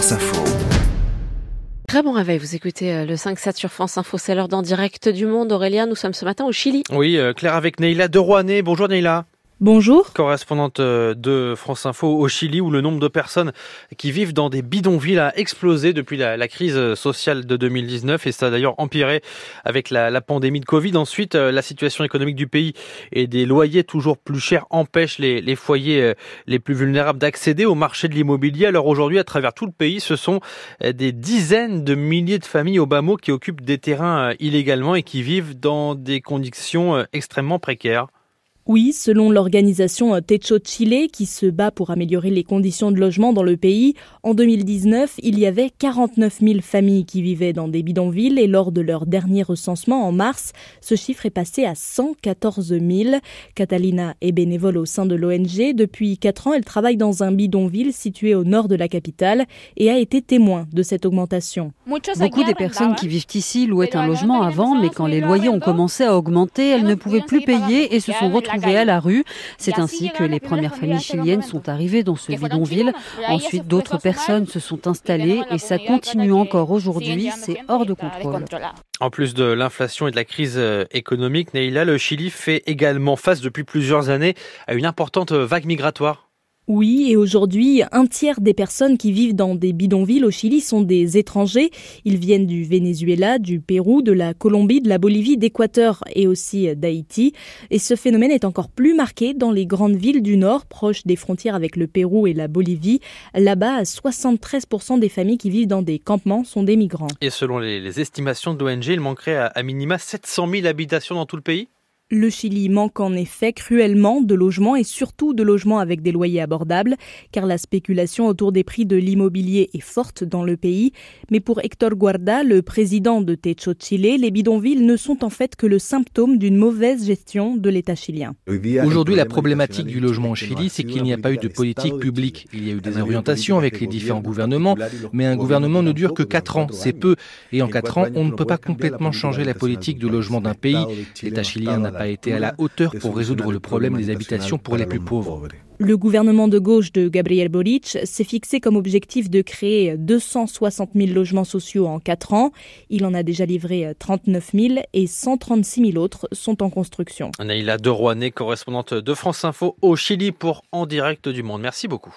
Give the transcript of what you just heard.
France Info. Très bon réveil, vous écoutez euh, le 5-7 sur France Info, c'est l'heure d'en direct du monde. Aurélien, nous sommes ce matin au Chili. Oui, euh, Claire avec Neila de Rouanet. Bonjour Neila. Bonjour. Correspondante euh, de France Info au Chili où le nombre de personnes qui vivent dans des bidonvilles a explosé depuis la, crise sociale de 2019 et ça a d'ailleurs empiré avec la, pandémie de Covid. Ensuite, euh, la situation économique du pays et des loyers toujours plus chers empêchent les, foyers euh, les plus vulnérables d'accéder au marché de l'immobilier. Alors aujourd'hui, à travers tout le pays, ce sont des dizaines de milliers de familles au bas qui occupent des terrains illégalement et qui vivent dans des conditions extrêmement précaires. Oui, selon l'organisation Techo Chile, qui se bat pour améliorer les conditions de logement dans le pays, en 2019, il y avait 49 000 familles qui vivaient dans des bidonvilles et lors de leur dernier recensement en mars, ce chiffre est passé à 114 000. Catalina est bénévole au sein de l'ONG. Depuis 4 ans, elle travaille dans un bidonville situé au nord de la capitale et a été témoin de cette augmentation. Beaucoup des personnes qui vivent ici louaient un logement avant, mais quand les loyers ont commencé à augmenter, elles ne pouvaient plus payer et se sont retrouvées à la rue. C'est ainsi que les premières familles chiliennes sont arrivées dans ce bidonville. Ensuite, d'autres personnes se sont installées et ça continue encore aujourd'hui. C'est hors de contrôle. En plus de l'inflation et de la crise euh, économique, Neila, le Chili fait également face depuis plusieurs années à une importante vague migratoire. Oui, et aujourd'hui, un tiers des personnes qui vivent dans des bidonvilles au Chili sont des étrangers. Ils viennent du Venezuela, du Pérou, de la Colombie, de la Bolivie, d'Équateur et aussi d'Haïti. Et ce phénomène est encore plus marqué dans les grandes villes du Nord, proches des frontières avec le Pérou et la Bolivie. Là-bas, 73% des familles qui vivent dans des campements sont des migrants. Et selon les, estimations de l'ONG, il manquerait à, minima 700 000 habitations dans tout le pays? Le Chili manque en effet cruellement de logements et surtout de logements avec des loyers abordables, car la spéculation autour des prix de l'immobilier est forte dans le pays. Mais pour Héctor Guarda, le président de Techo Chile, les bidonvilles ne sont en fait que le symptôme d'une mauvaise gestion de l'État chilien. Aujourd'hui, la problématique du logement au Chili, c'est qu'il n'y a pas eu de politique publique. Il y a eu des orientations avec les différents gouvernements, mais un gouvernement ne dure que 4 ans, c'est peu. Et en 4 ans, on ne peut pas complètement changer la politique de logement d'un pays. L'État chilien n'a a été à la hauteur pour résoudre le problème des habitations pour les plus pauvres. Le gouvernement de gauche de Gabriel Boric s'est fixé comme objectif de créer 260 000 logements sociaux en 4 ans. Il en a déjà livré 39 000 et 136 000 autres sont en construction. Naïla de Rouanet, correspondante de France Info au Chili pour En direct du monde. Merci beaucoup.